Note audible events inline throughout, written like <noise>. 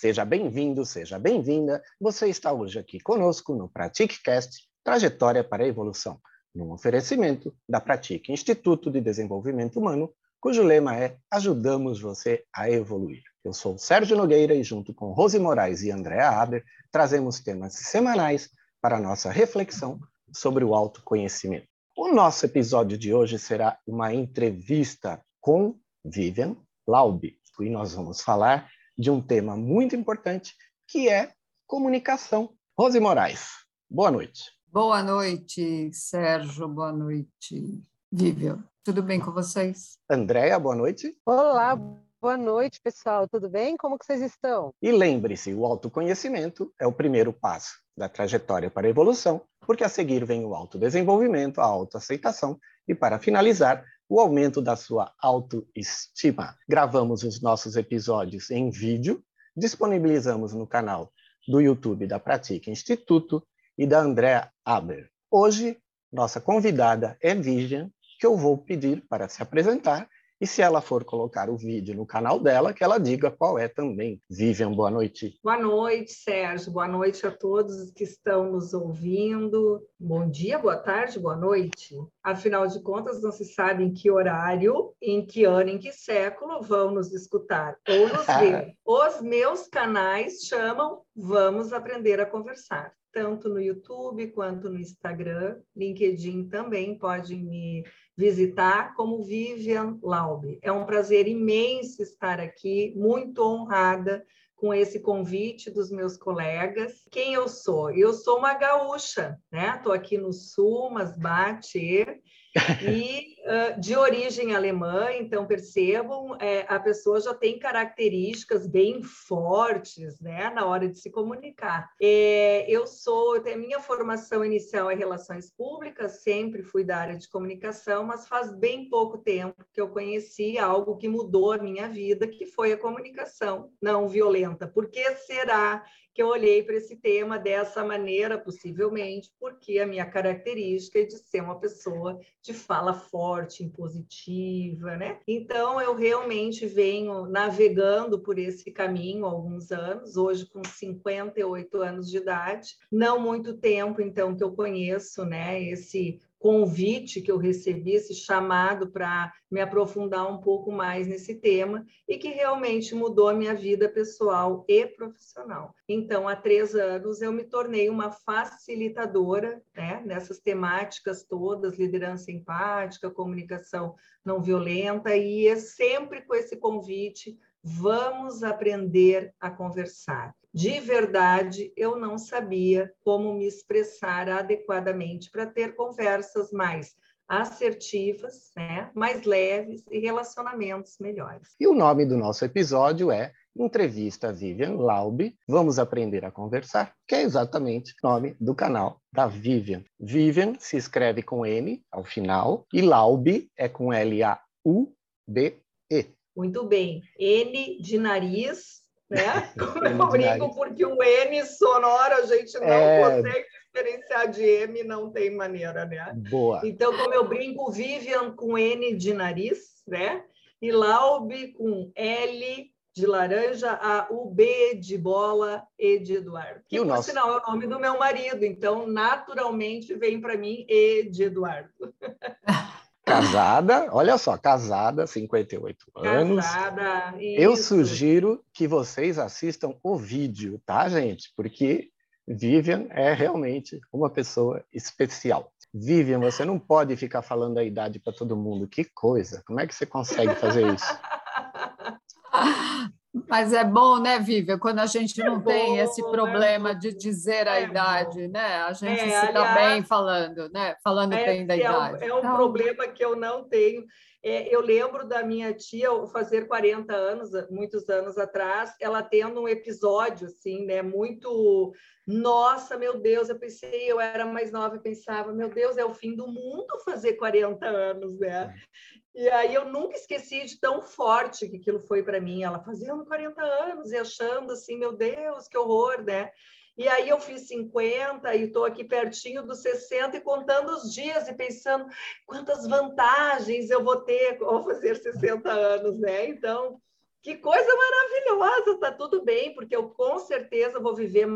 Seja bem-vindo, seja bem-vinda. Você está hoje aqui conosco no PratiqueCast Trajetória para a Evolução, num oferecimento da Pratique Instituto de Desenvolvimento Humano, cujo lema é Ajudamos você a evoluir. Eu sou Sérgio Nogueira e, junto com Rose Moraes e Andréa Aber, trazemos temas semanais para nossa reflexão sobre o autoconhecimento. O nosso episódio de hoje será uma entrevista com Vivian Laube e nós vamos falar de um tema muito importante, que é comunicação. Rose Moraes, boa noite. Boa noite, Sérgio. Boa noite, Vivian. Tudo bem com vocês? Andréia, boa noite. Olá, boa noite, pessoal. Tudo bem? Como que vocês estão? E lembre-se, o autoconhecimento é o primeiro passo da trajetória para a evolução, porque a seguir vem o autodesenvolvimento, a autoaceitação e, para finalizar, o aumento da sua autoestima. Gravamos os nossos episódios em vídeo, disponibilizamos no canal do YouTube da Pratica Instituto e da Andrea Aber. Hoje, nossa convidada é Vivian, que eu vou pedir para se apresentar e se ela for colocar o vídeo no canal dela, que ela diga qual é também. Vivian, boa noite. Boa noite, Sérgio. Boa noite a todos que estão nos ouvindo. Bom dia, boa tarde, boa noite. Afinal de contas, não se sabe em que horário, em que ano, em que século vão nos escutar ou nos <laughs> ver. Os meus canais chamam Vamos Aprender a Conversar tanto no YouTube quanto no Instagram. LinkedIn também pode me visitar como Vivian Laube. É um prazer imenso estar aqui, muito honrada com esse convite dos meus colegas. Quem eu sou? Eu sou uma gaúcha, né? Estou aqui no sul, mas bate e uh, de origem alemã, então percebam, é, a pessoa já tem características bem fortes, né, na hora de se comunicar. É, eu sou, a minha formação inicial é relações públicas, sempre fui da área de comunicação, mas faz bem pouco tempo que eu conheci algo que mudou a minha vida, que foi a comunicação não violenta. Por que será que eu olhei para esse tema dessa maneira, possivelmente, porque a minha característica é de ser uma pessoa de fala forte, impositiva, né? Então, eu realmente venho navegando por esse caminho há alguns anos, hoje com 58 anos de idade, não muito tempo, então, que eu conheço, né, esse convite que eu recebi, esse chamado para me aprofundar um pouco mais nesse tema e que realmente mudou a minha vida pessoal e profissional. Então, há três anos, eu me tornei uma facilitadora né, nessas temáticas todas, liderança empática, comunicação não violenta, e é sempre com esse convite, vamos aprender a conversar de verdade, eu não sabia como me expressar adequadamente para ter conversas mais assertivas, né, mais leves e relacionamentos melhores. E o nome do nosso episódio é Entrevista Vivian Laube, Vamos Aprender a Conversar, que é exatamente o nome do canal da Vivian. Vivian se escreve com N ao final e Laube é com L-A-U-B-E. Muito bem. N de nariz, né? <laughs> eu brinco porque o N sonoro a gente não é... consegue diferenciar de M, não tem maneira, né? Boa. Então, como eu brinco, Vivian com N de nariz, né? E Laube com L de laranja, a U B de bola, E de Eduardo. Que, e por nosso... sinal, é o nome do meu marido. Então, naturalmente, vem para mim E de Eduardo. <laughs> Casada, olha só, casada, 58 anos. Casada, isso. Eu sugiro que vocês assistam o vídeo, tá, gente? Porque Vivian é realmente uma pessoa especial. Vivian, você não pode ficar falando a idade para todo mundo. Que coisa! Como é que você consegue fazer isso? <laughs> Mas é bom, né, Vivian, quando a gente é não bom, tem esse né? problema né? de dizer a é idade, bom. né? A gente é, se dá bem falando, né? Falando bem da é idade. Um, é um então... problema que eu não tenho. É, eu lembro da minha tia fazer 40 anos, muitos anos atrás, ela tendo um episódio assim, né, muito nossa, meu Deus, eu pensei, eu era mais nova e pensava, meu Deus, é o fim do mundo fazer 40 anos, né? E aí eu nunca esqueci de tão forte que aquilo foi para mim. Ela fazendo 40 anos e achando assim, meu Deus, que horror, né? E aí eu fiz 50 e estou aqui pertinho dos 60 e contando os dias e pensando quantas vantagens eu vou ter ao fazer 60 anos, né? Então, Que coisa maravilhosa, tá tudo bem, porque eu com certeza vou viver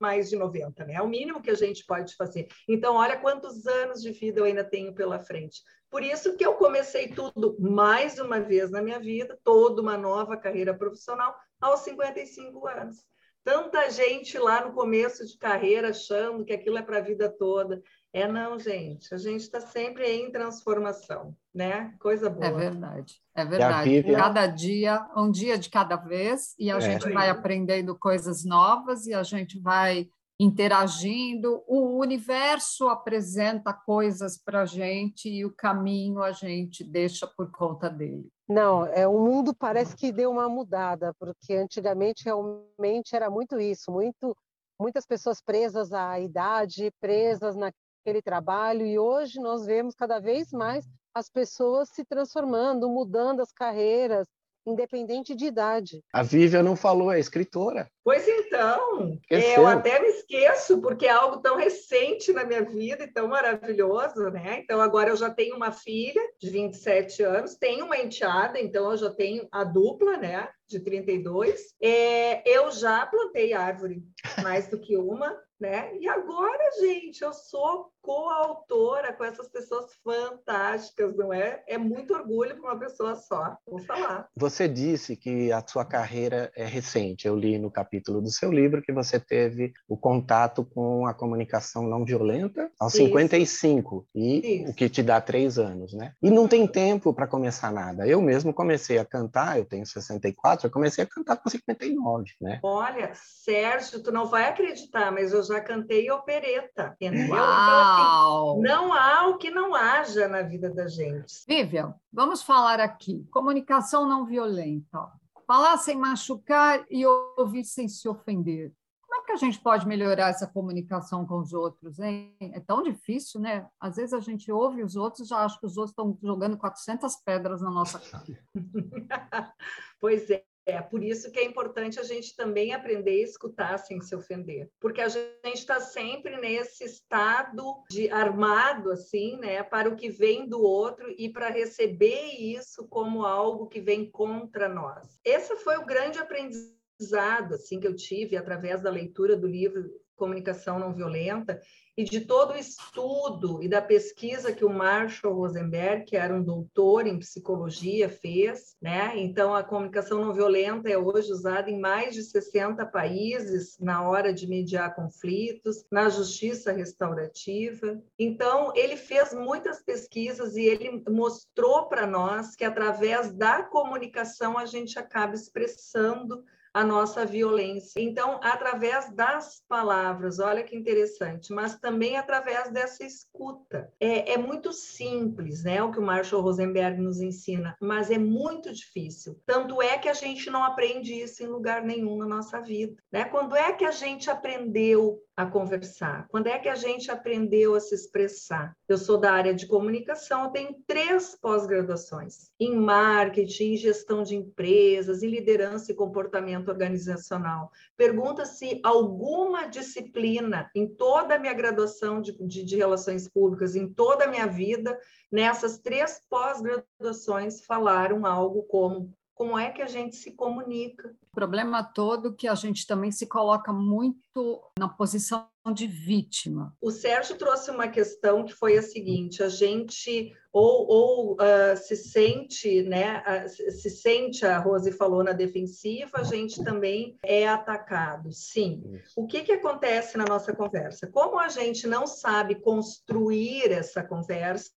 mais de 90, né? É o mínimo que a gente pode fazer. Então, olha quantos anos de vida eu ainda tenho pela frente. Por isso que eu comecei tudo mais uma vez na minha vida, toda uma nova carreira profissional aos 55 anos. Tanta gente lá no começo de carreira achando que aquilo é para a vida toda. É não, gente. A gente está sempre em transformação, né? Coisa boa. É verdade, é verdade. Cada dia, um dia de cada vez, e a é. gente vai aprendendo coisas novas e a gente vai interagindo. O universo apresenta coisas para a gente e o caminho a gente deixa por conta dele. Não, é o mundo parece que deu uma mudada, porque antigamente realmente era muito isso, muito muitas pessoas presas à idade, presas naquele trabalho, e hoje nós vemos cada vez mais as pessoas se transformando, mudando as carreiras, independente de idade. A Vivian não falou, é escritora. Pois então, eu até me esqueço, porque é algo tão recente na minha vida e tão maravilhoso, né? Então, agora eu já tenho uma filha de 27 anos, tenho uma enteada, então eu já tenho a dupla, né? De 32. É, eu já plantei árvore, mais do que uma, né? E agora, gente, eu sou coautora com essas pessoas fantásticas, não é? É muito orgulho para uma pessoa só, vou falar. Você disse que a sua carreira é recente. Eu li no capítulo do seu livro que você teve o contato com a comunicação não violenta aos Isso. 55, e Isso. o que te dá três anos, né? E não tem tempo para começar nada. Eu mesmo comecei a cantar, eu tenho 64, eu comecei a cantar com 59, né? Olha, Sérgio, tu não vai acreditar, mas eu já cantei opereta, entendeu? Então, assim, não há o que não haja na vida da gente. Vivian, vamos falar aqui. Comunicação não violenta. Falar sem machucar e ouvir sem se ofender. Como é que a gente pode melhorar essa comunicação com os outros, hein? É tão difícil, né? Às vezes a gente ouve os outros e já acha que os outros estão jogando 400 pedras na nossa cara. <laughs> pois é. É por isso que é importante a gente também aprender a escutar sem se ofender, porque a gente está sempre nesse estado de armado assim, né, para o que vem do outro e para receber isso como algo que vem contra nós. Esse foi o grande aprendizado assim que eu tive através da leitura do livro Comunicação Não Violenta e de todo o estudo e da pesquisa que o Marshall Rosenberg, que era um doutor em psicologia, fez, né? Então a comunicação não violenta é hoje usada em mais de 60 países na hora de mediar conflitos, na justiça restaurativa. Então ele fez muitas pesquisas e ele mostrou para nós que através da comunicação a gente acaba expressando a nossa violência. Então, através das palavras, olha que interessante, mas também através dessa escuta. É, é muito simples, né, o que o Marshall Rosenberg nos ensina, mas é muito difícil. Tanto é que a gente não aprende isso em lugar nenhum na nossa vida. Né? Quando é que a gente aprendeu a conversar? Quando é que a gente aprendeu a se expressar? Eu sou da área de comunicação, tenho três pós-graduações em marketing, gestão de empresas, em liderança e comportamento organizacional. Pergunta se alguma disciplina em toda a minha graduação de, de, de relações públicas, em toda a minha vida, nessas três pós-graduações falaram algo como como é que a gente se comunica. O problema todo é que a gente também se coloca muito na posição de vítima. O Sérgio trouxe uma questão que foi a seguinte: a gente ou, ou uh, se sente, né? Uh, se sente, a Rose falou na defensiva, a gente também é atacado. Sim. O que, que acontece na nossa conversa? Como a gente não sabe construir essa conversa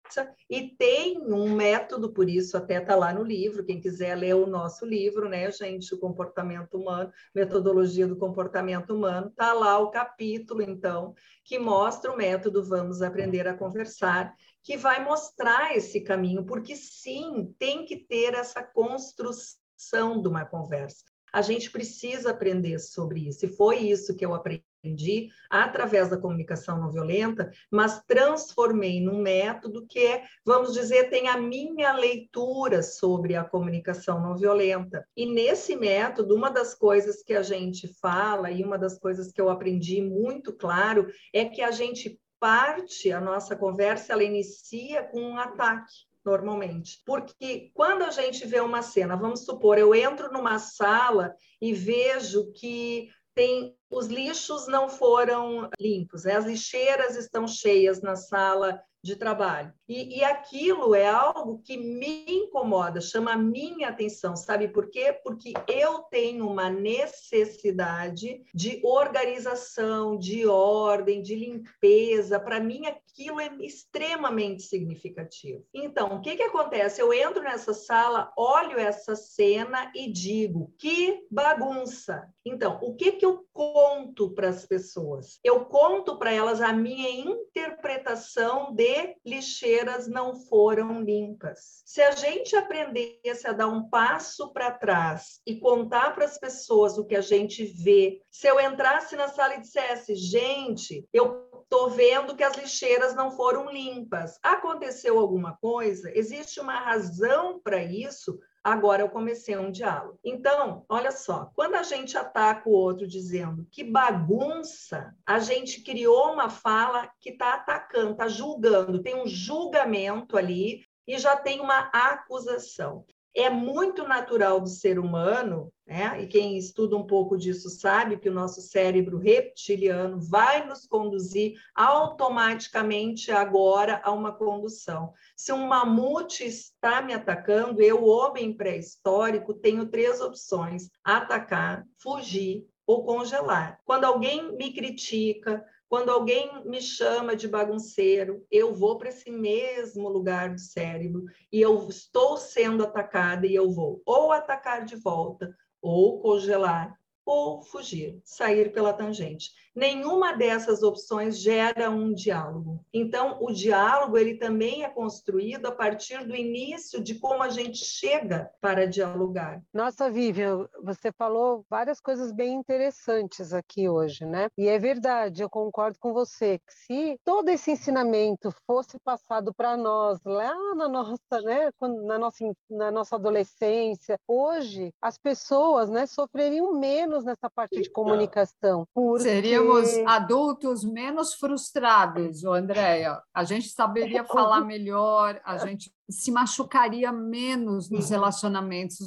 e tem um método, por isso até está lá no livro, quem quiser ler o nosso livro, né, gente, o comportamento humano, metodologia do comportamento humano, está lá o capítulo, então, que mostra o método Vamos Aprender a Conversar, que vai mostrar esse caminho, porque sim, tem que ter essa construção de uma conversa. A gente precisa aprender sobre isso, e foi isso que eu aprendi através da comunicação não violenta, mas transformei num método que é, vamos dizer, tem a minha leitura sobre a comunicação não violenta. E nesse método, uma das coisas que a gente fala e uma das coisas que eu aprendi muito claro é que a gente parte, a nossa conversa, ela inicia com um ataque. normalmente. Porque quando a gente vê uma cena, vamos supor, eu entro numa sala e vejo que tem os lixos não foram limpos, né? as lixeiras estão cheias na sala de trabalho. E, e, aquilo é algo que me incomoda, chama a minha atenção. Sabe por quê? Porque eu tenho uma necessidade de organização, de ordem, de limpeza. Para mim, aquilo é extremamente significativo. Então, o que, que acontece? Eu entro nessa sala, olho essa cena e digo: que bagunça. Então, o que, que eu conto para as pessoas? Eu conto para elas a minha interpretação de lixeiras não foram limpas. Se a gente aprendesse a dar um passo para trás e contar para as pessoas o que a gente vê, se eu entrasse na sala e dissesse, gente, eu estou vendo que as lixeiras não foram limpas. Aconteceu alguma coisa? Existe uma razão para isso? Agora eu comecei um diálogo. Então, olha só, quando a gente ataca o outro dizendo que bagunça, a gente criou uma fala que está atacando, está julgando, tem um julgamento ali e já tem uma acusação é muito natural do ser humano, né? e quem estuda um pouco disso sabe que o nosso cérebro reptiliano vai nos conduzir automaticamente agora a uma condução. Se um mamute está me atacando, eu, homem pré-histórico, tenho três opções: atacar, fugir ou congelar. Quando alguém me critica, quando alguém me chama de bagunceiro, eu vou para esse mesmo lugar do cérebro e eu estou sendo atacada e eu vou ou atacar de volta, ou congelar, ou fugir, sair pela tangente. Nenhuma dessas opções gera um diálogo. Então, o diálogo ele também é construído a partir do início de como a gente chega para dialogar. Nossa, Vivian, você falou várias coisas bem interessantes aqui hoje, né? E é verdade, eu concordo com você que se todo esse ensinamento fosse passado para nós lá na nossa, né, na nossa na nossa adolescência, hoje as pessoas, né, sofreriam menos nessa parte de comunicação. Porque... Seríamos adultos menos frustrados, Andréia. A gente saberia falar melhor, a gente se machucaria menos nos relacionamentos.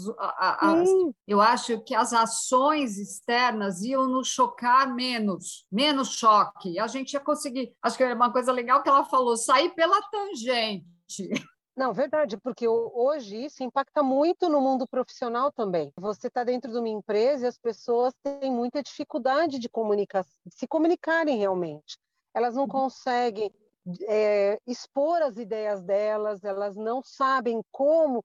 Eu acho que as ações externas iam nos chocar menos, menos choque. A gente ia conseguir. Acho que é uma coisa legal que ela falou: sair pela tangente. Não, verdade, porque hoje isso impacta muito no mundo profissional também. Você está dentro de uma empresa e as pessoas têm muita dificuldade de comunicar, de se comunicarem realmente. Elas não uhum. conseguem é, expor as ideias delas, elas não sabem como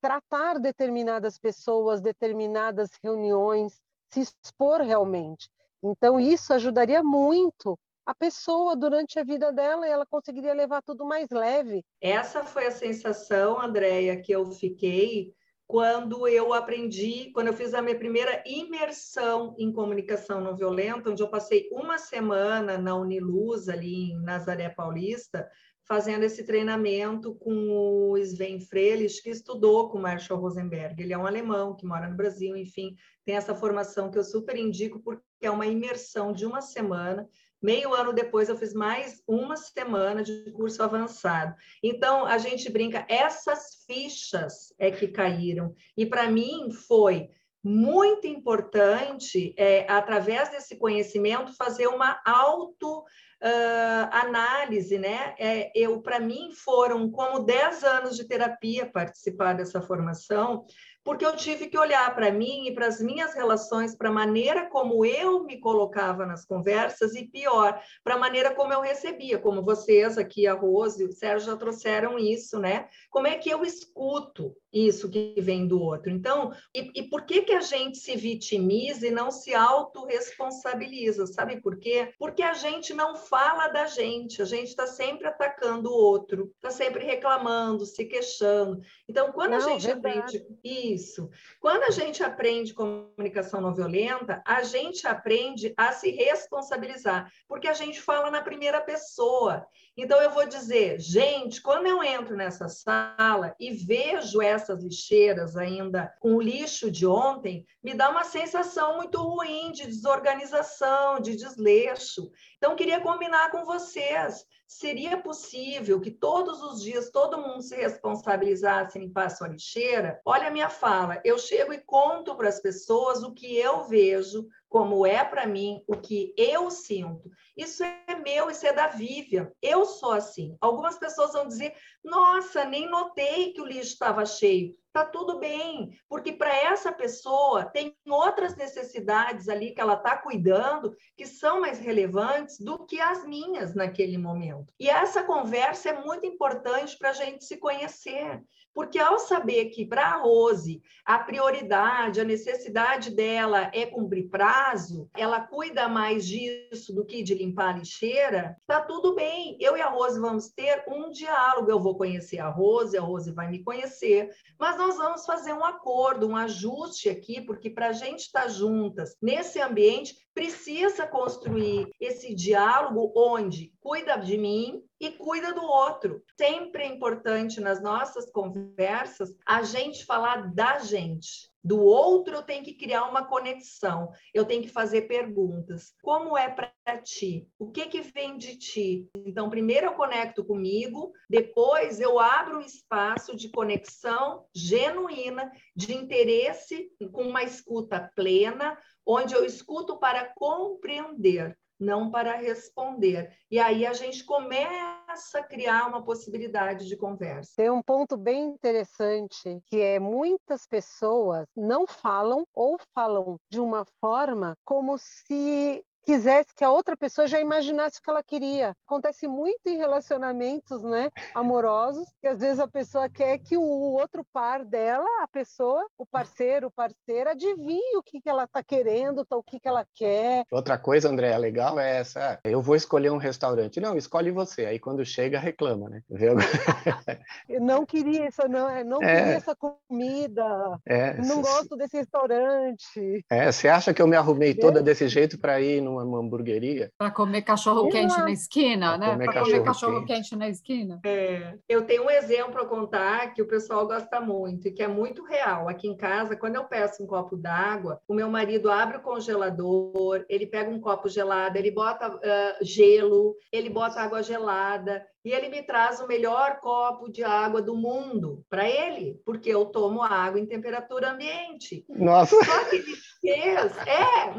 tratar determinadas pessoas, determinadas reuniões, se expor realmente. Então, isso ajudaria muito a pessoa durante a vida dela e ela conseguiria levar tudo mais leve. Essa foi a sensação, Andréia, que eu fiquei quando eu aprendi, quando eu fiz a minha primeira imersão em comunicação não violenta, onde eu passei uma semana na Uniluz, ali em Nazaré Paulista, fazendo esse treinamento com o Sven Frelich, que estudou com Marshall Rosenberg. Ele é um alemão que mora no Brasil, enfim, tem essa formação que eu super indico, porque é uma imersão de uma semana Meio ano depois, eu fiz mais uma semana de curso avançado. Então, a gente brinca, essas fichas é que caíram. E para mim foi muito importante, é, através desse conhecimento, fazer uma auto uh, análise, né? É, eu, para mim, foram como 10 anos de terapia participar dessa formação, porque eu tive que olhar para mim e para as minhas relações, para a maneira como eu me colocava nas conversas e pior, para a maneira como eu recebia, como vocês aqui, a Rose e o Sérgio já trouxeram isso, né? Como é que eu escuto isso que vem do outro? Então, e, e por que que a gente se vitimiza e não se autorresponsabiliza? Sabe por quê? Porque a gente não fala da gente, a gente está sempre atacando o outro, está sempre reclamando, se queixando. Então, quando não, a gente verdade. aprende isso, quando a gente aprende comunicação não violenta, a gente aprende a se responsabilizar, porque a gente fala na primeira pessoa. Então, eu vou dizer, gente, quando eu entro nessa sala e vejo essas lixeiras ainda com o lixo de ontem, me dá uma sensação muito ruim de desorganização, de desleixo. Então, queria combinar com vocês. Seria possível que todos os dias todo mundo se responsabilizasse em limpar sua lixeira? Olha a minha fala, eu chego e conto para as pessoas o que eu vejo, como é para mim, o que eu sinto. Isso é meu, isso é da Vivian. Eu sou assim. Algumas pessoas vão dizer: nossa, nem notei que o lixo estava cheio tá tudo bem, porque para essa pessoa tem outras necessidades ali que ela está cuidando que são mais relevantes do que as minhas naquele momento. E essa conversa é muito importante para a gente se conhecer, porque ao saber que para a Rose a prioridade, a necessidade dela é cumprir prazo, ela cuida mais disso do que de limpar a lixeira, tá tudo bem. Eu e a Rose vamos ter um diálogo. Eu vou conhecer a Rose, a Rose vai me conhecer, mas nós vamos fazer um acordo, um ajuste aqui, porque para a gente estar tá juntas nesse ambiente, precisa construir esse diálogo onde cuida de mim e cuida do outro. Sempre é importante nas nossas conversas a gente falar da gente. Do outro eu tenho que criar uma conexão, eu tenho que fazer perguntas. Como é para ti? O que que vem de ti? Então, primeiro eu conecto comigo, depois eu abro um espaço de conexão genuína, de interesse, com uma escuta plena, onde eu escuto para compreender, não para responder. E aí a gente começa a criar uma possibilidade de conversa. Tem um ponto bem interessante que é muitas pessoas não falam ou falam de uma forma como se quisesse que a outra pessoa já imaginasse o que ela queria. Acontece muito em relacionamentos, né, amorosos, que às vezes a pessoa quer que o outro par dela, a pessoa, o parceiro, parceira, adivinhe o que, que ela está querendo, o que, que ela quer. Outra coisa, André, é legal é essa. Eu vou escolher um restaurante. Não, escolhe você. Aí quando chega, reclama, né? Viu? <laughs> Eu não queria essa, não, não é. queria essa comida. É, não se, gosto desse restaurante. É, você acha que eu me arrumei toda desse jeito para ir num numa hamburgueria. Para comer cachorro quente na esquina, né? Para comer cachorro quente na esquina. É. Eu tenho um exemplo a contar que o pessoal gosta muito e que é muito real. Aqui em casa, quando eu peço um copo d'água, o meu marido abre o congelador, ele pega um copo gelado, ele bota uh, gelo, ele bota água gelada e ele me traz o melhor copo de água do mundo para ele, porque eu tomo água em temperatura ambiente. Nossa! Só que ele fez,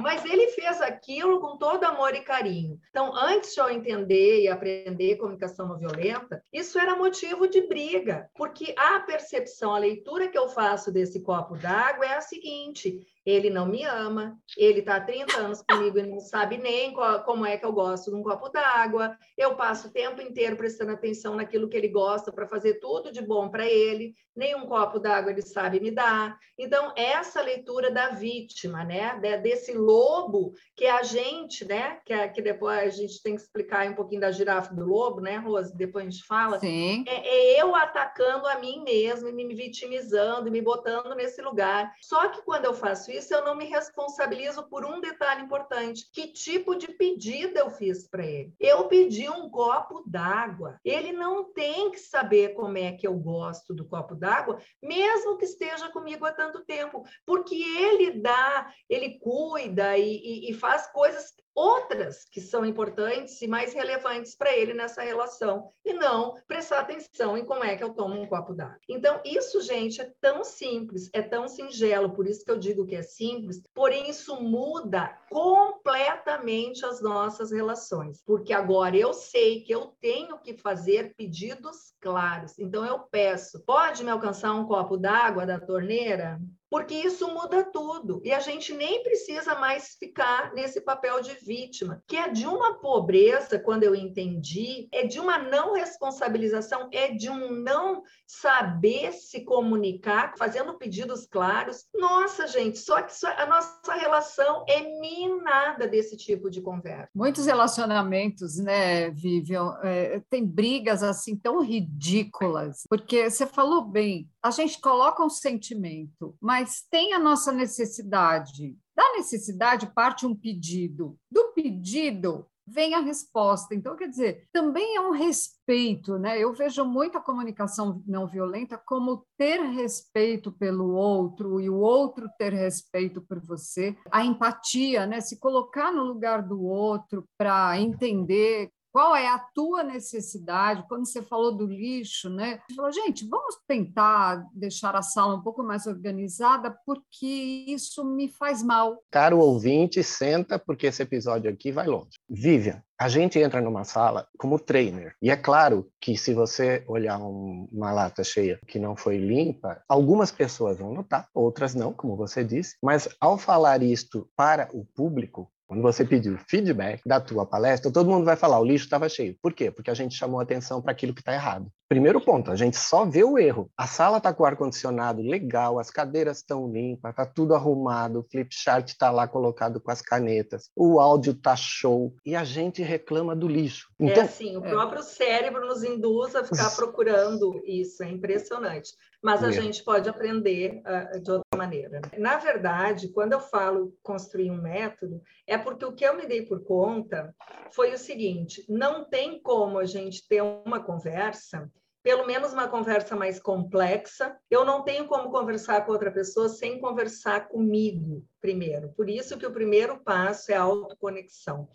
mas ele fez aquilo com todo amor e carinho. Então, antes de eu entender e aprender comunicação não violenta, isso era motivo de briga, porque a percepção, a leitura que eu faço desse copo d'água é a seguinte: ele não me ama, ele está há 30 anos comigo e não sabe nem qual, como é que eu gosto de um copo d'água, eu passo o tempo inteiro prestando atenção naquilo que ele gosta para fazer tudo de bom para ele, nem um copo d'água ele sabe me dar. Então, essa leitura da vítima, né, desse lobo que a gente, né, que, é, que depois a gente tem que explicar um pouquinho da girafa do lobo, né, Rose? Depois a gente fala. Sim. É, é eu atacando a mim mesmo, me vitimizando, me botando nesse lugar. Só que quando eu faço isso, eu não me responsabilizo por um detalhe importante: que tipo de pedido eu fiz para ele? Eu pedi um copo d'água. Ele não tem que saber como é que eu gosto do copo d'água, mesmo que esteja comigo há tanto tempo, porque ele dá, ele cuida e, e, e faz coisas outras que são importantes e mais relevantes para ele nessa relação, e não prestar atenção em como é que eu tomo um copo d'água. Então, isso, gente, é tão simples, é tão singelo, por isso que eu digo que é simples, porém isso muda completamente as nossas relações, porque agora eu sei que eu tenho que fazer pedidos claros. Então, eu peço, pode me alcançar um copo d'água da torneira? Porque isso muda tudo. E a gente nem precisa mais ficar nesse papel de vítima, que é de uma pobreza, quando eu entendi, é de uma não responsabilização, é de um não saber se comunicar, fazendo pedidos claros. Nossa, gente, só que a nossa relação é minada desse tipo de conversa. Muitos relacionamentos, né, Vivian, é, tem brigas assim tão ridículas, porque você falou bem, a gente coloca um sentimento, mas tem a nossa necessidade. Da necessidade parte um pedido. Do pedido vem a resposta. Então, quer dizer, também é um respeito, né? Eu vejo muito a comunicação não violenta como ter respeito pelo outro e o outro ter respeito por você, a empatia, né? Se colocar no lugar do outro para entender qual é a tua necessidade? Quando você falou do lixo, né? Você falou, gente, vamos tentar deixar a sala um pouco mais organizada, porque isso me faz mal. Caro ouvinte, senta, porque esse episódio aqui vai longe. Vivian, a gente entra numa sala como trainer. E é claro que se você olhar um, uma lata cheia que não foi limpa, algumas pessoas vão notar, outras não, como você disse. Mas ao falar isto para o público, quando você pediu feedback da tua palestra, todo mundo vai falar, o lixo estava cheio. Por quê? Porque a gente chamou atenção para aquilo que está errado. Primeiro ponto, a gente só vê o erro. A sala está com o ar-condicionado legal, as cadeiras estão limpas, está tudo arrumado, o flip chart está lá colocado com as canetas, o áudio está show, e a gente reclama do lixo. É então, é assim, o próprio cérebro nos induz a ficar procurando isso, é impressionante mas a é. gente pode aprender uh, de outra maneira. Na verdade, quando eu falo construir um método, é porque o que eu me dei por conta foi o seguinte: não tem como a gente ter uma conversa pelo menos uma conversa mais complexa. Eu não tenho como conversar com outra pessoa sem conversar comigo primeiro. Por isso que o primeiro passo é a autoconexão.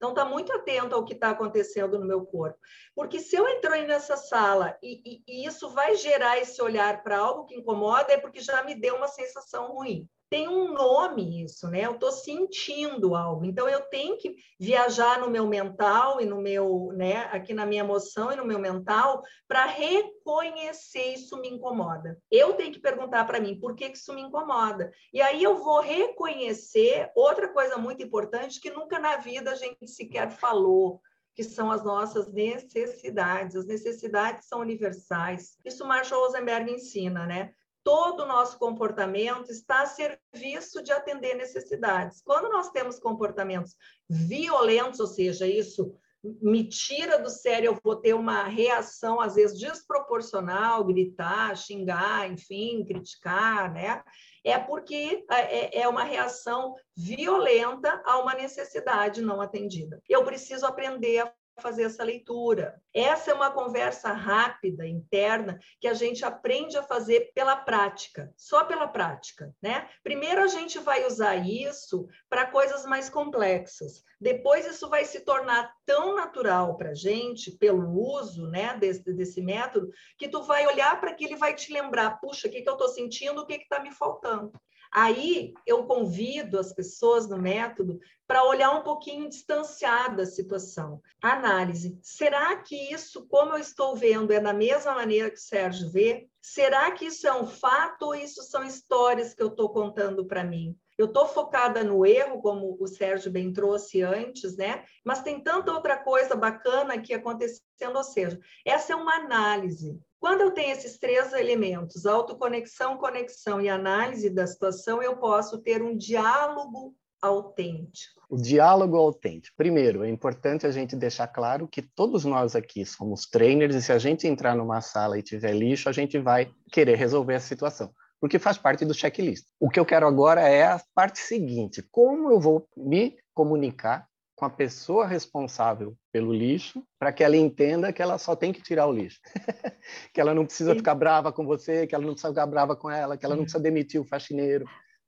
Então, está muito atento ao que está acontecendo no meu corpo. Porque se eu entrei nessa sala e, e, e isso vai gerar esse olhar para algo que incomoda, é porque já me deu uma sensação ruim tem um nome isso, né? Eu estou sentindo algo. Então eu tenho que viajar no meu mental e no meu, né, aqui na minha emoção e no meu mental para reconhecer isso me incomoda. Eu tenho que perguntar para mim por que, que isso me incomoda. E aí eu vou reconhecer outra coisa muito importante que nunca na vida a gente sequer falou, que são as nossas necessidades. As necessidades são universais. Isso Marshall Rosenberg ensina, né? Todo o nosso comportamento está a serviço de atender necessidades. Quando nós temos comportamentos violentos, ou seja, isso me tira do sério, eu vou ter uma reação, às vezes, desproporcional, gritar, xingar, enfim, criticar, né? É porque é, é, é uma reação violenta a uma necessidade não atendida. Eu preciso aprender a fazer essa leitura. Essa é uma conversa rápida, interna, que a gente aprende a fazer pela prática, só pela prática, né? Primeiro a gente vai usar isso para coisas mais complexas. Depois isso vai se tornar tão natural para a gente, pelo uso né, desse, desse método, que tu vai olhar para aquilo e vai te lembrar, puxa, o que, que eu estou sentindo, o que está me faltando. Aí eu convido as pessoas no método para olhar um pouquinho distanciada a situação. Análise. Será que isso, como eu estou vendo, é da mesma maneira que o Sérgio vê? Será que isso é um fato ou isso são histórias que eu estou contando para mim? Eu estou focada no erro, como o Sérgio bem trouxe antes, né? Mas tem tanta outra coisa bacana aqui acontecendo, ou seja, essa é uma análise. Quando eu tenho esses três elementos, autoconexão, conexão e análise da situação, eu posso ter um diálogo autêntico. O diálogo autêntico. Primeiro, é importante a gente deixar claro que todos nós aqui somos trainers e se a gente entrar numa sala e tiver lixo, a gente vai querer resolver a situação, porque faz parte do checklist. O que eu quero agora é a parte seguinte: como eu vou me comunicar com a pessoa responsável pelo lixo, para que ela entenda que ela só tem que tirar o lixo. <laughs> que ela não precisa Sim. ficar brava com você, que ela não precisa ficar brava com ela, que ela não precisa demitir o faxineiro.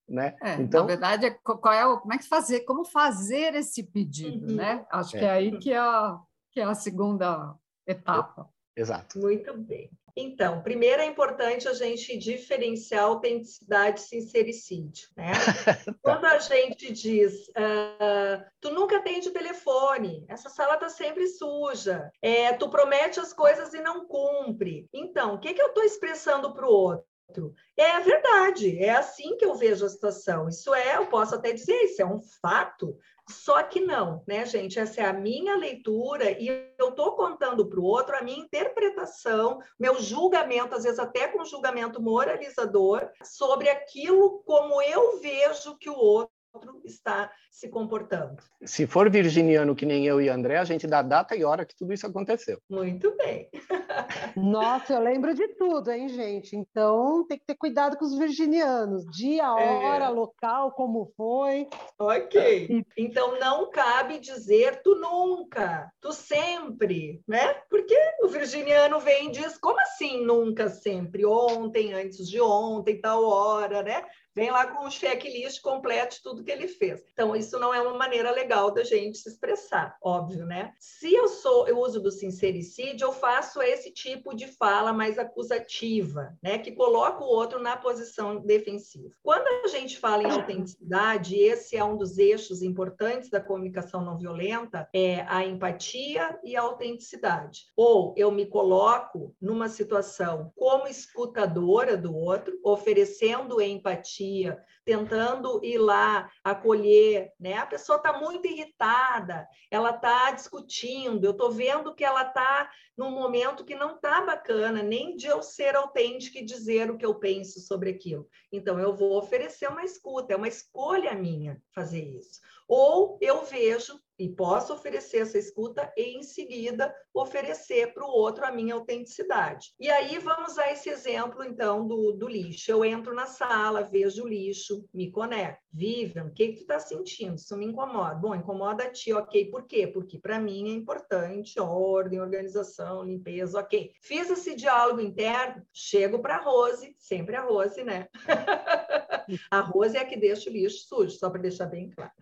Né? É, então, na verdade, é, qual é o, como é que fazer, como fazer esse pedido, uhum. né? Acho é. que é aí que é a, que é a segunda etapa. Exato. Muito bem. Então, primeiro é importante a gente diferenciar autenticidade e sincericídio, né? <laughs> tá. Quando a gente diz, uh, tu nunca atende o telefone, essa sala está sempre suja, é, tu promete as coisas e não cumpre. Então, o que, que eu estou expressando para o outro? É verdade, é assim que eu vejo a situação. Isso é, eu posso até dizer, isso é um fato, só que não, né, gente? Essa é a minha leitura e eu estou contando para o outro a minha interpretação, meu julgamento, às vezes até com julgamento moralizador, sobre aquilo como eu vejo que o outro outro está se comportando. Se for virginiano que nem eu e André, a gente dá data e hora que tudo isso aconteceu. Muito bem. <laughs> Nossa, eu lembro de tudo, hein, gente? Então tem que ter cuidado com os virginianos. Dia, é. hora, é. local, como foi. Ok. Então não cabe dizer tu nunca, tu sempre, né? Porque o virginiano vem e diz, como assim nunca, sempre? Ontem, antes de ontem, tal hora, né? Vem lá com um checklist completo de tudo que ele fez. Então, isso não é uma maneira legal da gente se expressar, óbvio, né? Se eu sou, eu uso do sincericídio, eu faço esse tipo de fala mais acusativa, né? Que coloca o outro na posição defensiva. Quando a gente fala em autenticidade, esse é um dos eixos importantes da comunicação não violenta, é a empatia e a autenticidade. Ou eu me coloco numa situação como escutadora do outro, oferecendo empatia, tentando ir lá acolher, né? A pessoa está muito irritada, ela está discutindo, eu estou vendo que ela está num momento que não está bacana, nem de eu ser autêntica e dizer o que eu penso sobre aquilo. Então, eu vou oferecer uma escuta, é uma escolha minha fazer isso. Ou eu vejo e posso oferecer essa escuta e, em seguida, oferecer para o outro a minha autenticidade. E aí vamos a esse exemplo, então, do, do lixo. Eu entro na sala, vejo o lixo, me conecto. Vivian, o que, que tu está sentindo? Isso me incomoda. Bom, incomoda a ti, ok. Por quê? Porque para mim é importante ordem, organização, limpeza, ok. Fiz esse diálogo interno, chego para a Rose, sempre a Rose, né? <laughs> a Rose é a que deixa o lixo sujo, só para deixar bem claro.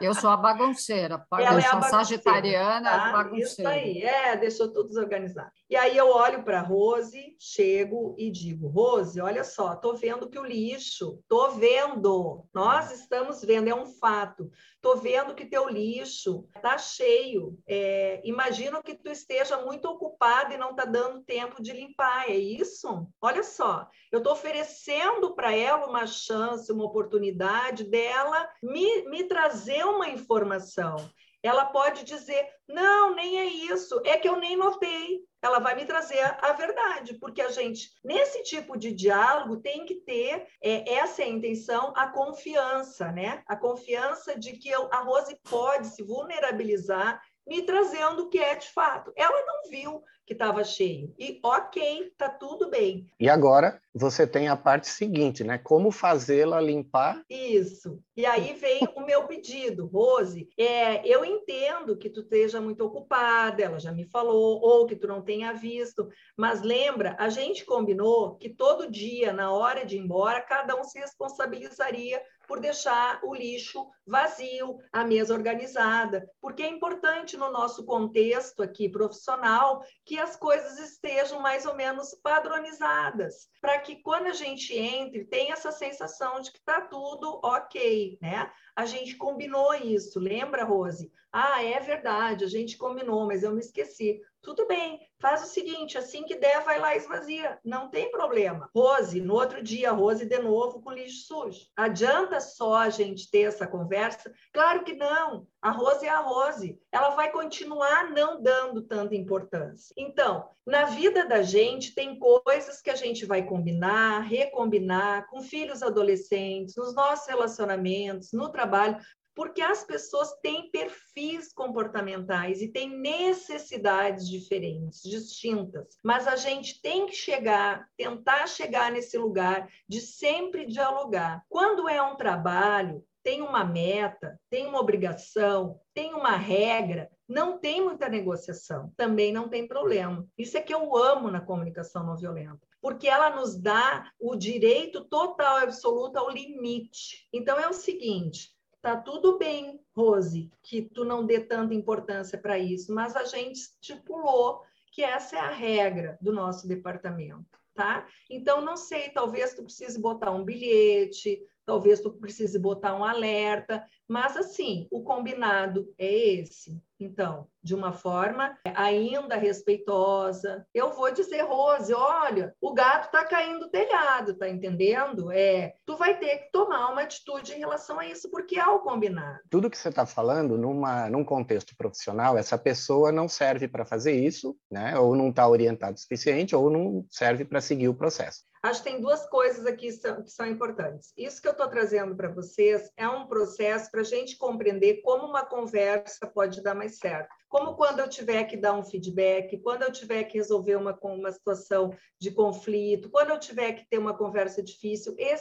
Eu sou a bagunceira, ela é a sagitariana, tá? Isso aí, é, deixou tudo desorganizado. E aí eu olho para Rose, chego e digo, Rose, olha só, tô vendo que o lixo, tô vendo, nós estamos vendo, é um fato. Tô vendo que teu lixo tá cheio. É, imagino que tu esteja muito ocupado e não tá dando tempo de limpar. É isso? Olha só, eu tô oferecendo para ela uma chance, uma oportunidade dela me, me trazer uma informação. Ela pode dizer: não, nem é isso, é que eu nem notei. Ela vai me trazer a verdade, porque a gente, nesse tipo de diálogo, tem que ter é, essa é a intenção, a confiança, né? A confiança de que a Rose pode se vulnerabilizar me trazendo o que é de fato. Ela não viu que estava cheio. E ok, tá tudo bem. E agora você tem a parte seguinte, né? Como fazê-la limpar? Isso. E aí vem o meu pedido, Rose. É, eu entendo que tu esteja muito ocupada, ela já me falou, ou que tu não tenha visto, mas lembra, a gente combinou que todo dia, na hora de ir embora, cada um se responsabilizaria por deixar o lixo vazio, a mesa organizada, porque é importante no nosso contexto aqui profissional que as coisas estejam mais ou menos padronizadas, para que quando a gente entre, tenha essa sensação de que está tudo ok, né? A gente combinou isso, lembra, Rose? Ah, é verdade, a gente combinou, mas eu me esqueci. Tudo bem, faz o seguinte, assim que der, vai lá e esvazia. Não tem problema. Rose, no outro dia, Rose de novo com lixo sujo. Adianta só a gente ter essa conversa? Claro que não. A Rose é a Rose. Ela vai continuar não dando tanta importância. Então, na vida da gente, tem coisas que a gente vai combinar, recombinar com filhos adolescentes, nos nossos relacionamentos, no trabalho porque as pessoas têm perfis comportamentais e têm necessidades diferentes, distintas. Mas a gente tem que chegar, tentar chegar nesse lugar de sempre dialogar. Quando é um trabalho, tem uma meta, tem uma obrigação, tem uma regra, não tem muita negociação, também não tem problema. Isso é que eu amo na comunicação não violenta porque ela nos dá o direito total e absoluto ao limite. Então é o seguinte: Tá tudo bem, Rose, que tu não dê tanta importância para isso, mas a gente estipulou que essa é a regra do nosso departamento, tá? Então, não sei, talvez tu precise botar um bilhete, talvez tu precise botar um alerta, mas assim, o combinado é esse. Então, de uma forma ainda respeitosa, eu vou dizer, Rose, olha, o gato está caindo do telhado, tá entendendo? É, tu vai ter que tomar uma atitude em relação a isso, porque é o combinado. Tudo que você está falando, numa, num contexto profissional, essa pessoa não serve para fazer isso, né? Ou não está orientado o suficiente, ou não serve para seguir o processo. Acho que tem duas coisas aqui que são, que são importantes. Isso que eu estou trazendo para vocês é um processo para a gente compreender como uma conversa pode dar mais certo. Como quando eu tiver que dar um feedback, quando eu tiver que resolver uma, uma situação de conflito, quando eu tiver que ter uma conversa difícil, é,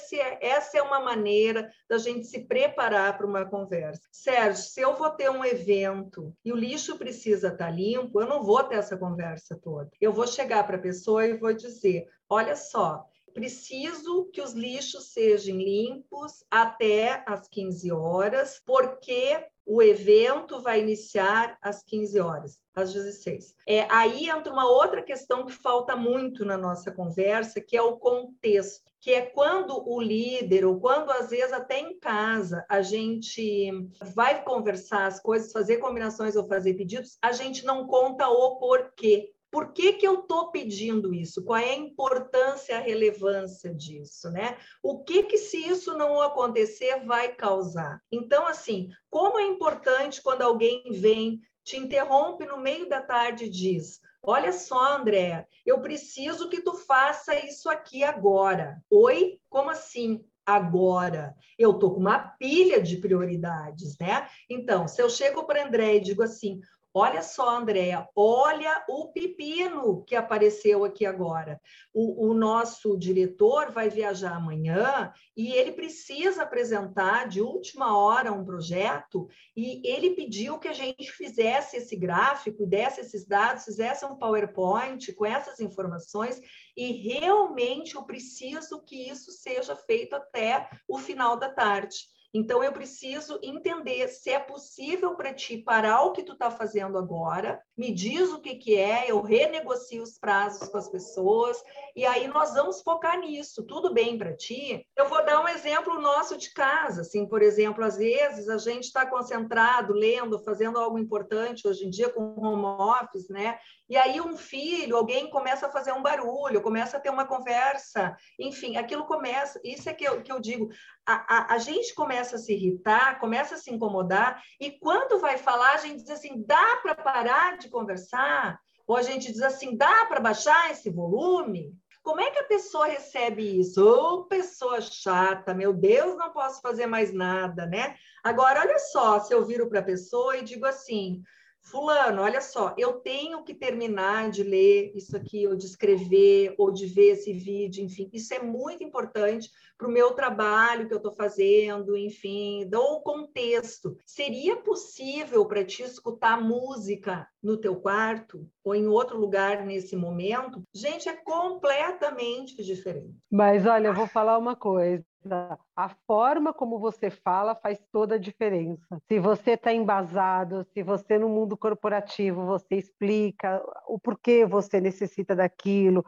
essa é uma maneira da gente se preparar para uma conversa. Sérgio, se eu vou ter um evento e o lixo precisa estar tá limpo, eu não vou ter essa conversa toda. Eu vou chegar para a pessoa e vou dizer: olha só, preciso que os lixos sejam limpos até às 15 horas, porque o evento vai iniciar às 15 horas, às 16. É, aí entra uma outra questão que falta muito na nossa conversa, que é o contexto, que é quando o líder, ou quando às vezes até em casa, a gente vai conversar as coisas, fazer combinações ou fazer pedidos, a gente não conta o porquê. Por que, que eu estou pedindo isso? Qual é a importância, a relevância disso, né? O que que se isso não acontecer vai causar? Então, assim, como é importante quando alguém vem, te interrompe no meio da tarde e diz: Olha só, André, eu preciso que tu faça isso aqui agora. Oi? Como assim? Agora, eu estou com uma pilha de prioridades, né? Então, se eu chego para André e digo assim: Olha só, Andréa, olha o pepino que apareceu aqui agora. O, o, nosso diretor vai viajar amanhã e ele precisa apresentar de última hora um projeto e ele pediu que a gente fizesse esse gráfico, desse esses dados, fizesse um PowerPoint com essas informações e realmente eu preciso que isso seja feito até o final da tarde. Então, eu preciso entender se é possível para ti parar o que tu está fazendo agora, me diz o que, que é, eu renegocio os prazos com as pessoas, e aí nós vamos focar nisso. Tudo bem para ti? Eu vou dar um exemplo nosso de casa. Assim, por exemplo, às vezes a gente está concentrado, lendo, fazendo algo importante hoje em dia com home office, né? E aí um filho, alguém começa a fazer um barulho, começa a ter uma conversa, enfim, aquilo começa, isso é que eu, que eu digo, a, a, a gente começa a se irritar, começa a se incomodar, e quando vai falar, a gente diz assim, dá para parar de conversar? Ou a gente diz assim, dá para baixar esse volume? Como é que a pessoa recebe isso? Ô, oh, pessoa chata, meu Deus, não posso fazer mais nada, né? Agora, olha só, se eu viro para a pessoa e digo assim, Fulano, olha só, eu tenho que terminar de ler isso aqui, ou de escrever, ou de ver esse vídeo, enfim, isso é muito importante para o meu trabalho que eu estou fazendo, enfim, dou o contexto. Seria possível para ti escutar música no teu quarto ou em outro lugar nesse momento? Gente, é completamente diferente. Mas olha, eu vou falar uma coisa. A forma como você fala faz toda a diferença. Se você está embasado, se você no mundo corporativo você explica o porquê você necessita daquilo,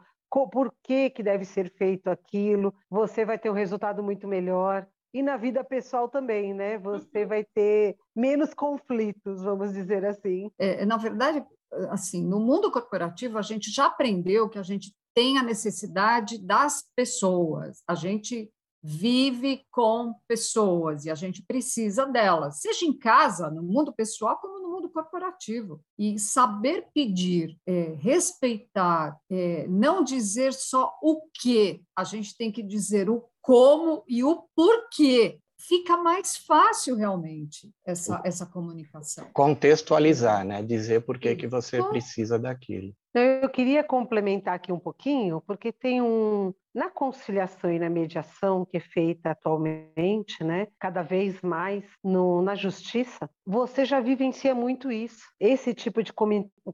por que, que deve ser feito aquilo, você vai ter um resultado muito melhor. E na vida pessoal também, né? Você uhum. vai ter menos conflitos, vamos dizer assim. É, na verdade, assim, no mundo corporativo a gente já aprendeu que a gente tem a necessidade das pessoas. A gente vive com pessoas e a gente precisa delas, seja em casa, no mundo pessoal, como no mundo corporativo. E saber pedir, é, respeitar, é, não dizer só o que, a gente tem que dizer o como e o porquê. Fica mais fácil realmente essa, essa comunicação. Contextualizar, né? Dizer por que, que você precisa daquilo. Eu queria complementar aqui um pouquinho, porque tem um, na conciliação e na mediação que é feita atualmente, né, cada vez mais no, na justiça, você já vivencia muito isso. Esse tipo de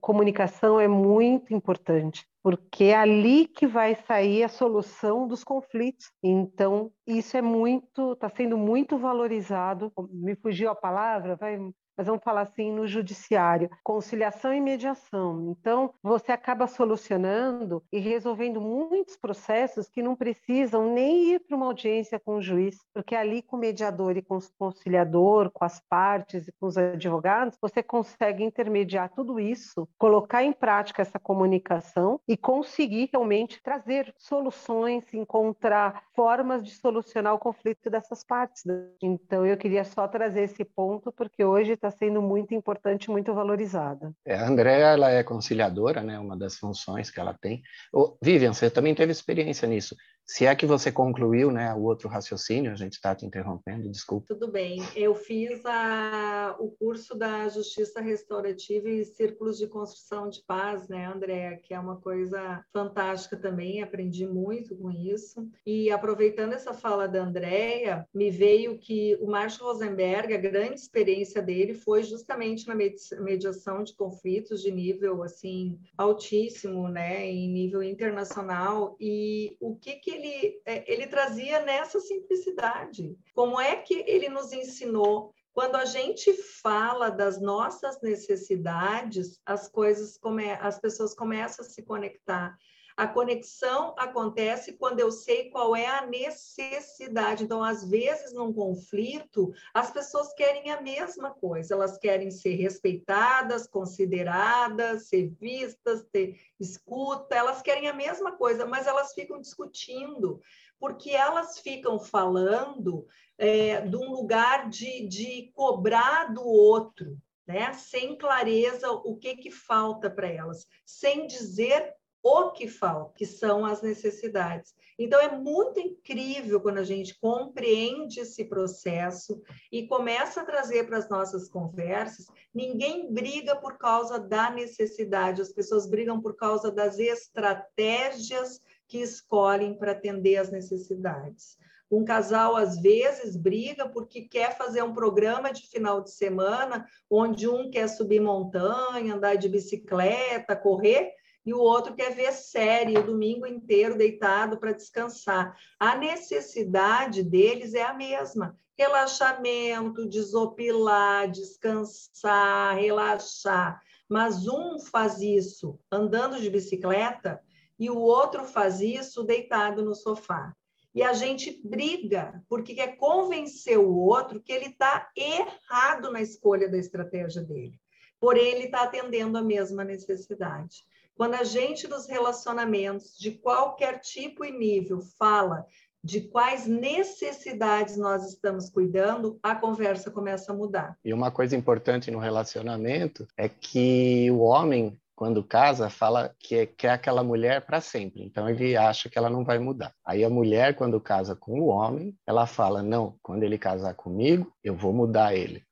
comunicação é muito importante, porque é ali que vai sair a solução dos conflitos. Então, isso é muito, está sendo muito valorizado. Me fugiu a palavra, vai mas vamos falar assim no judiciário, conciliação e mediação. Então, você acaba solucionando e resolvendo muitos processos que não precisam nem ir para uma audiência com o juiz, porque ali com o mediador e com o conciliador, com as partes e com os advogados, você consegue intermediar tudo isso, colocar em prática essa comunicação e conseguir realmente trazer soluções, encontrar formas de solucionar o conflito dessas partes. Então, eu queria só trazer esse ponto, porque hoje está está sendo muito importante, muito valorizada. É, a Andrea, ela é conciliadora, né? Uma das funções que ela tem. Ô, Vivian, você também teve experiência nisso. Se é que você concluiu né, o outro raciocínio, a gente está te interrompendo, desculpa. Tudo bem. Eu fiz a, o curso da Justiça Restaurativa e Círculos de Construção de Paz, né, Andréa? Que é uma coisa fantástica também, aprendi muito com isso. E aproveitando essa fala da Andréa, me veio que o Márcio Rosenberg, a grande experiência dele foi justamente na mediação de conflitos de nível assim altíssimo, né, em nível internacional. E o que, que ele, é, ele trazia nessa simplicidade. Como é que ele nos ensinou quando a gente fala das nossas necessidades, as coisas come... as pessoas começam a se conectar. A conexão acontece quando eu sei qual é a necessidade. Então, às vezes, num conflito, as pessoas querem a mesma coisa. Elas querem ser respeitadas, consideradas, ser vistas, ter escuta. Elas querem a mesma coisa, mas elas ficam discutindo, porque elas ficam falando é, de um lugar de, de cobrar do outro. Né? sem clareza o que, que falta para elas, sem dizer o que falta, que são as necessidades. Então, é muito incrível quando a gente compreende esse processo e começa a trazer para as nossas conversas. Ninguém briga por causa da necessidade, as pessoas brigam por causa das estratégias que escolhem para atender as necessidades. Um casal, às vezes, briga porque quer fazer um programa de final de semana, onde um quer subir montanha, andar de bicicleta, correr, e o outro quer ver série o domingo inteiro deitado para descansar. A necessidade deles é a mesma: relaxamento, desopilar, descansar, relaxar. Mas um faz isso andando de bicicleta e o outro faz isso deitado no sofá. E a gente briga porque quer convencer o outro que ele está errado na escolha da estratégia dele. Porém, ele está atendendo a mesma necessidade. Quando a gente nos relacionamentos de qualquer tipo e nível fala de quais necessidades nós estamos cuidando, a conversa começa a mudar. E uma coisa importante no relacionamento é que o homem quando casa, fala que quer aquela mulher para sempre. Então ele acha que ela não vai mudar. Aí a mulher, quando casa com o homem, ela fala: não, quando ele casar comigo, eu vou mudar ele.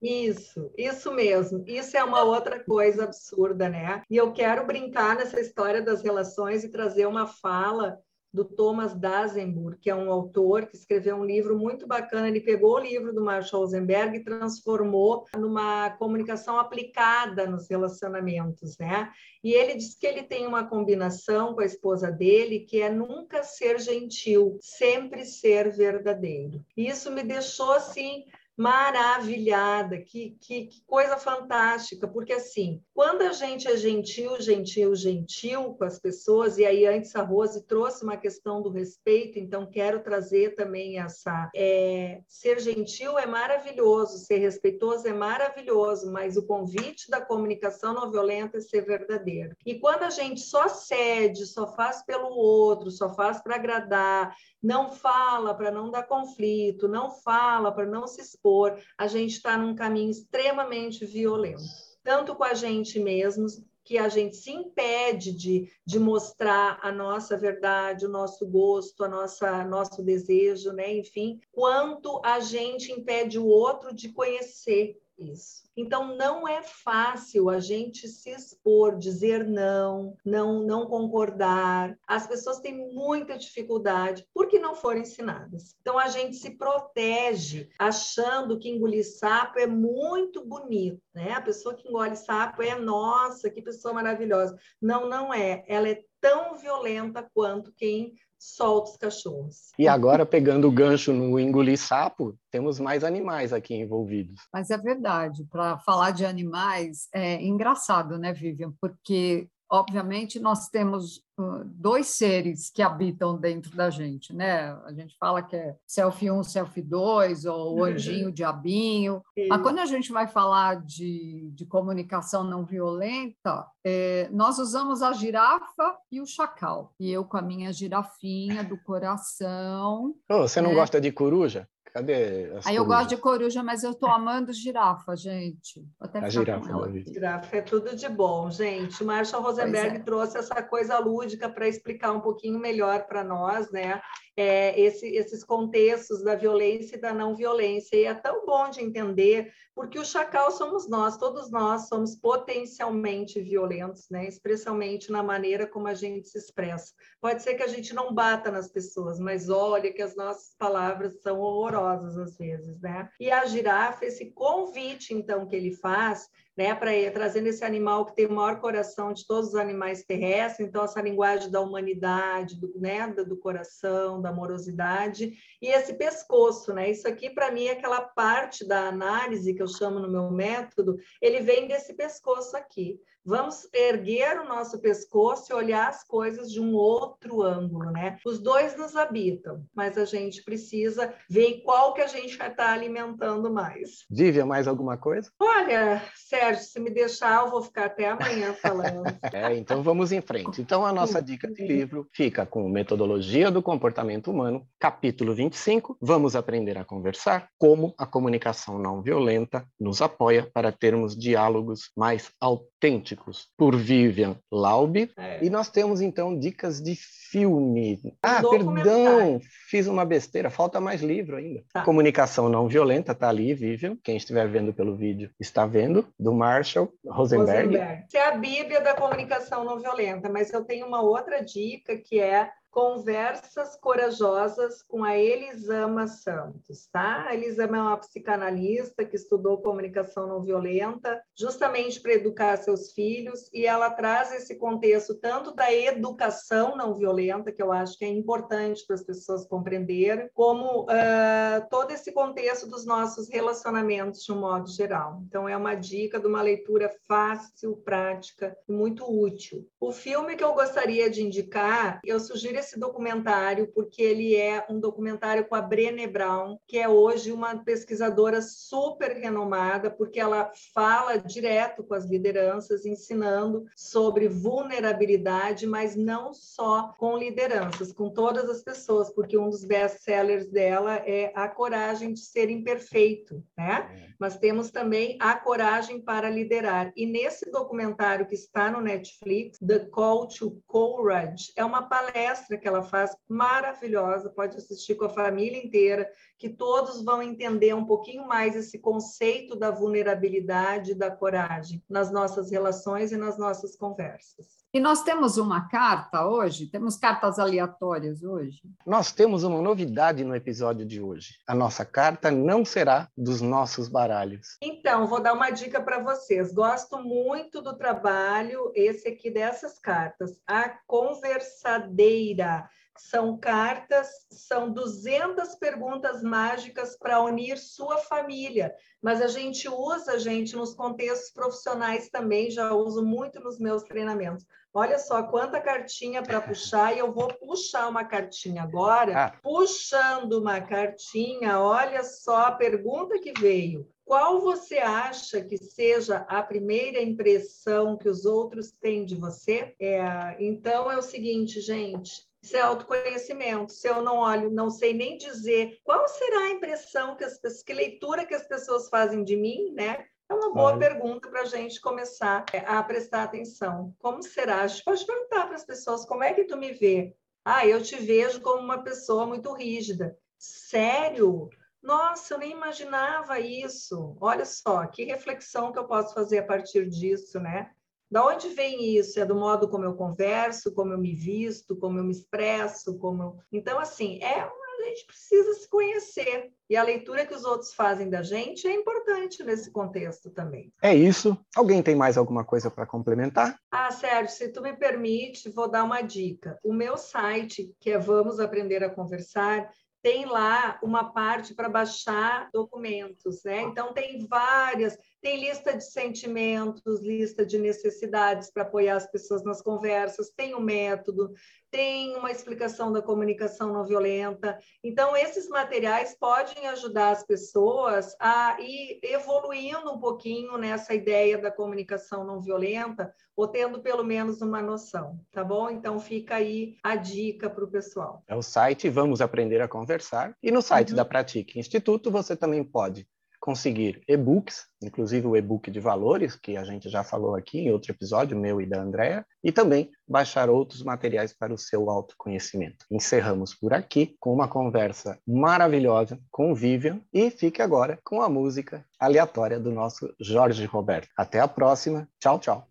Isso, isso mesmo. Isso é uma outra coisa absurda, né? E eu quero brincar nessa história das relações e trazer uma fala do Thomas Dasenburg, que é um autor que escreveu um livro muito bacana. Ele pegou o livro do Marshall Rosenberg e transformou numa comunicação aplicada nos relacionamentos, né? E ele diz que ele tem uma combinação com a esposa dele que é nunca ser gentil, sempre ser verdadeiro. E isso me deixou assim maravilhada, que, que, que, coisa fantástica, porque assim, quando a gente é gentil, gentil, gentil com as pessoas, e aí antes a Rose trouxe uma questão do respeito, então quero trazer também essa. É, ser gentil é maravilhoso, ser respeitoso é maravilhoso, mas o convite da comunicação não violenta é ser verdadeiro. E quando a gente só cede, só faz pelo outro, só faz para agradar, não fala para não dar conflito, não fala para não se expor, a gente está num caminho extremamente violento, tanto com a gente mesmos, que a gente se impede de, de mostrar a nossa verdade, o nosso gosto, a nossa nosso desejo, né? Enfim, quanto a gente impede o outro de conhecer isso. Então não é fácil a gente se expor, dizer não, não, não concordar. As pessoas têm muita dificuldade porque não foram ensinadas. Então a gente se protege achando que engolir sapo é muito bonito, né? A pessoa que engole sapo é nossa, que pessoa maravilhosa. Não, não é. Ela é tão violenta quanto quem solta os cachorros. E agora, pegando o gancho no engolir sapo, temos mais animais aqui envolvidos. Mas é verdade, para falar de animais, é engraçado, né, Vivian? Porque obviamente, nós temos dois seres que habitam dentro da gente, né? A gente fala que é selfie 1, selfie 2, ou o anjinho, o diabinho. Mas quando a gente vai falar de, de comunicação não violenta, é, nós usamos a girafa e o chacal. E eu com a minha girafinha do coração. Oh, você não né? gosta de coruja? Cadê as Aí eu gosto de coruja, mas eu tô amando girafa, gente. Até a girafa, girafa é tudo de bom, gente. O Marshall Rosenberg é. trouxe essa coisa lúdica para explicar um pouquinho melhor para nós, né? É, esse, esses contextos da violência e da não violência. E é tão bom de entender, porque o chacal somos nós, todos nós somos potencialmente violentos, né? especialmente na maneira como a gente se expressa. Pode ser que a gente não bata nas pessoas, mas olha que as nossas palavras são horrorosas às vezes. Né? E a girafa, esse convite, então, que ele faz né, para trazendo esse animal que tem o maior coração de todos os animais terrestres, então essa linguagem da humanidade, do, né, do coração, da amorosidade, e esse pescoço, né? Isso aqui para mim é aquela parte da análise que eu chamo no meu método, ele vem desse pescoço aqui. Vamos erguer o nosso pescoço e olhar as coisas de um outro ângulo, né? Os dois nos habitam, mas a gente precisa ver qual que a gente vai estar alimentando mais. Vivian, mais alguma coisa? Olha, Sérgio, se me deixar, eu vou ficar até amanhã falando. <laughs> é, então vamos em frente. Então a nossa dica de livro fica com Metodologia do Comportamento Humano, capítulo 25. Vamos aprender a conversar, como a comunicação não violenta nos apoia para termos diálogos mais autênticos por Vivian Laub. É. E nós temos então dicas de filme. Ah, perdão, fiz uma besteira, falta mais livro ainda. Tá. Comunicação não violenta, tá ali, Vivian. Quem estiver vendo pelo vídeo está vendo, do Marshall Rosenberg. Rosenberg. Isso é a Bíblia da comunicação não violenta, mas eu tenho uma outra dica que é Conversas Corajosas com a Elisama Santos, tá? A Elisama é uma psicanalista que estudou comunicação não violenta, justamente para educar seus filhos, e ela traz esse contexto tanto da educação não violenta, que eu acho que é importante para as pessoas compreenderem, como uh, todo esse contexto dos nossos relacionamentos de um modo geral. Então, é uma dica de uma leitura fácil, prática e muito útil. O filme que eu gostaria de indicar, eu sugiro esse documentário porque ele é um documentário com a Brené Brown, que é hoje uma pesquisadora super renomada, porque ela fala direto com as lideranças, ensinando sobre vulnerabilidade, mas não só com lideranças, com todas as pessoas, porque um dos best-sellers dela é A Coragem de Ser Imperfeito, né? É. Mas temos também A Coragem para Liderar. E nesse documentário que está no Netflix, The Call to Courage, é uma palestra que ela faz maravilhosa, pode assistir com a família inteira, que todos vão entender um pouquinho mais esse conceito da vulnerabilidade, da coragem nas nossas relações e nas nossas conversas. E nós temos uma carta hoje? Temos cartas aleatórias hoje? Nós temos uma novidade no episódio de hoje. A nossa carta não será dos nossos baralhos. Então, vou dar uma dica para vocês. Gosto muito do trabalho, esse aqui dessas cartas. A conversadeira. São cartas, são 200 perguntas mágicas para unir sua família. Mas a gente usa, gente, nos contextos profissionais também, já uso muito nos meus treinamentos. Olha só quanta cartinha para puxar, e eu vou puxar uma cartinha agora. Ah. Puxando uma cartinha, olha só a pergunta que veio. Qual você acha que seja a primeira impressão que os outros têm de você? É, então é o seguinte, gente, isso é autoconhecimento. Se eu não olho, não sei nem dizer qual será a impressão que as que leitura que as pessoas fazem de mim, né? É uma boa Olha. pergunta para a gente começar é, a prestar atenção. Como será? A gente pode perguntar para as pessoas como é que tu me vê? Ah, eu te vejo como uma pessoa muito rígida. Sério? Nossa, eu nem imaginava isso. Olha só, que reflexão que eu posso fazer a partir disso, né? Da onde vem isso? É do modo como eu converso, como eu me visto, como eu me expresso, como eu... Então, assim, é a gente precisa se conhecer. E a leitura que os outros fazem da gente é importante nesse contexto também. É isso. Alguém tem mais alguma coisa para complementar? Ah, Sérgio, se tu me permite, vou dar uma dica. O meu site, que é Vamos Aprender a Conversar, tem lá uma parte para baixar documentos, né? Então tem várias, tem lista de sentimentos, lista de necessidades para apoiar as pessoas nas conversas, tem o um método, tem uma explicação da comunicação não violenta. Então, esses materiais podem ajudar as pessoas a ir evoluindo um pouquinho nessa ideia da comunicação não violenta, ou tendo pelo menos uma noção, tá bom? Então, fica aí a dica para o pessoal. É o site Vamos Aprender a Conversar, e no site uhum. da Pratique Instituto você também pode conseguir e-books, inclusive o e-book de valores, que a gente já falou aqui em outro episódio, meu e da Andrea, e também baixar outros materiais para o seu autoconhecimento. Encerramos por aqui com uma conversa maravilhosa com Vivian e fique agora com a música aleatória do nosso Jorge Roberto. Até a próxima. Tchau, tchau.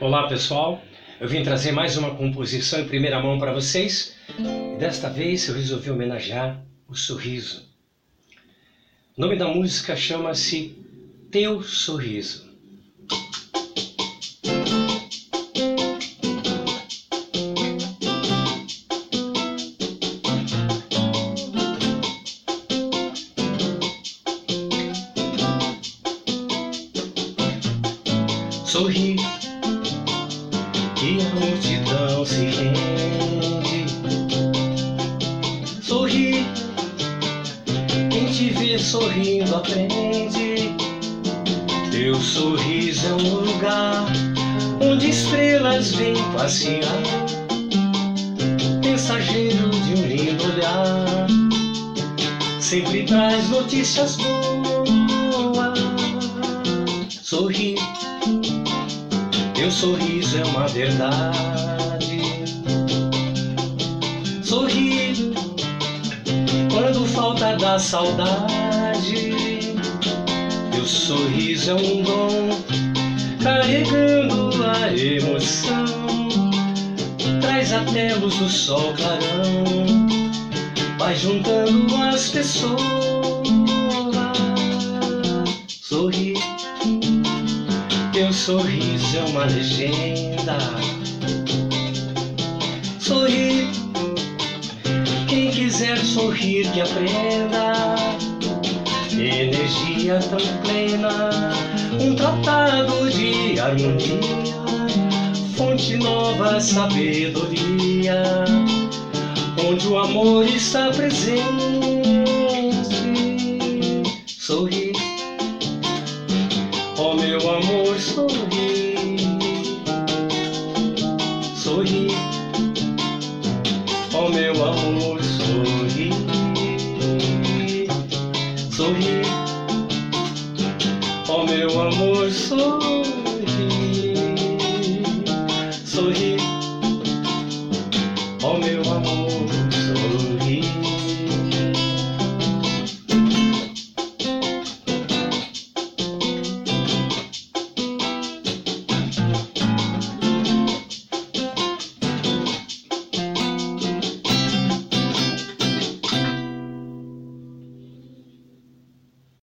Olá, pessoal. Eu vim trazer mais uma composição em primeira mão para vocês. Desta vez eu resolvi homenagear o sorriso o nome da música chama-se Teu Sorriso. Dom carregando a emoção. Traz até luz do sol clarão, vai juntando as pessoas. Sorri teu sorriso é uma legenda. Sorri, quem quiser sorrir que aprenda. Energia tão plena, um tratado de harmonia, fonte nova sabedoria, onde o amor está presente.